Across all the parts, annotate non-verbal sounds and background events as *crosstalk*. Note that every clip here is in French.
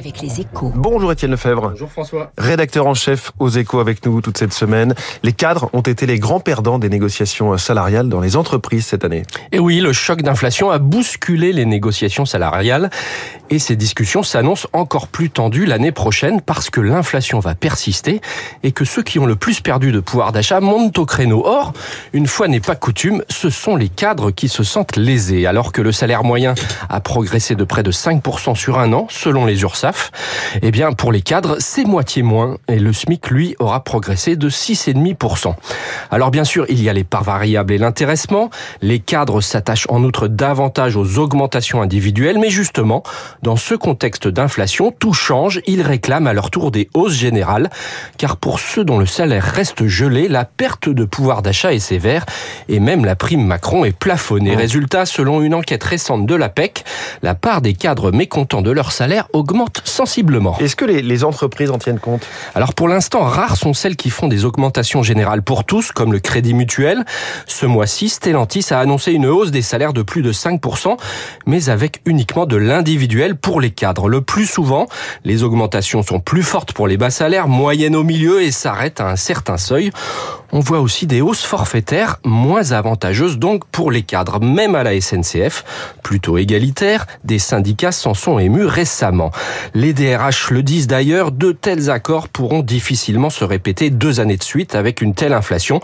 avec les échos. Bonjour Étienne Lefebvre. Bonjour François. Rédacteur en chef aux échos avec nous toute cette semaine. Les cadres ont été les grands perdants des négociations salariales dans les entreprises cette année. Et oui, le choc d'inflation a bousculé les négociations salariales et ces discussions s'annoncent encore plus tendues l'année prochaine parce que l'inflation va persister et que ceux qui ont le plus perdu de pouvoir d'achat montent au créneau. Or, une fois n'est pas coutume, ce sont les cadres qui se sentent lésés alors que le salaire moyen a progressé de près de 5% sur un an selon les Eh bien, pour les cadres, c'est moitié moins et le SMIC, lui, aura progressé de 6,5%. Alors bien sûr, il y a les parts variables et l'intéressement. Les cadres s'attachent en outre davantage aux augmentations individuelles, mais justement, dans ce contexte d'inflation, tout change. Ils réclament à leur tour des hausses générales, car pour ceux dont le salaire reste gelé, la perte de pouvoir d'achat est sévère et même la prime Macron est plafonnée. Résultat, selon une enquête récente de l'APEC, la part des cadres mécontents de leur salaire augmente sensiblement. Est-ce que les, les entreprises en tiennent compte? Alors pour l'instant, rares sont celles qui font des augmentations générales pour tous, comme le Crédit Mutuel. Ce mois-ci, Stellantis a annoncé une hausse des salaires de plus de 5%, mais avec uniquement de l'individuel pour les cadres. Le plus souvent, les augmentations sont plus fortes pour les bas salaires, moyennes au milieu et s'arrêtent à un certain seuil. On voit aussi des hausses forfaitaires moins avantageuses donc pour les cadres, même à la SNCF, plutôt égalitaire, des syndicats s'en sont émus récemment. Les DRH le disent d'ailleurs, de tels accords pourront difficilement se répéter deux années de suite avec une telle inflation.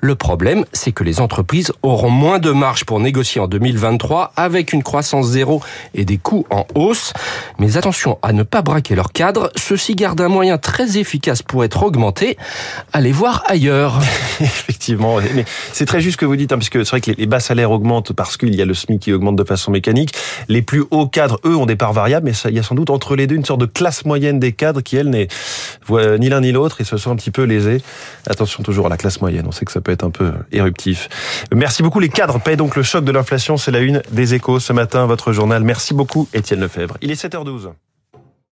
Le problème, c'est que les entreprises auront moins de marge pour négocier en 2023 avec une croissance zéro et des coûts en hausse. Mais attention à ne pas braquer leurs cadres, ceux-ci gardent un moyen très efficace pour être augmentés. Allez voir ailleurs. *laughs* Effectivement, mais c'est très juste ce que vous dites, hein, puisque c'est vrai que les bas salaires augmentent parce qu'il y a le SMIC qui augmente de façon mécanique. Les plus hauts cadres, eux, ont des parts variables, mais ça, il y a sans doute entre les deux une sorte de classe moyenne des cadres qui, elle, n'est ni l'un ni l'autre et se sent un petit peu lésés. Attention toujours à la classe moyenne, on sait que ça peut être un peu éruptif. Merci beaucoup. Les cadres paient donc le choc de l'inflation, c'est la une des échos ce matin, votre journal. Merci beaucoup, Étienne Lefebvre. Il est 7h12.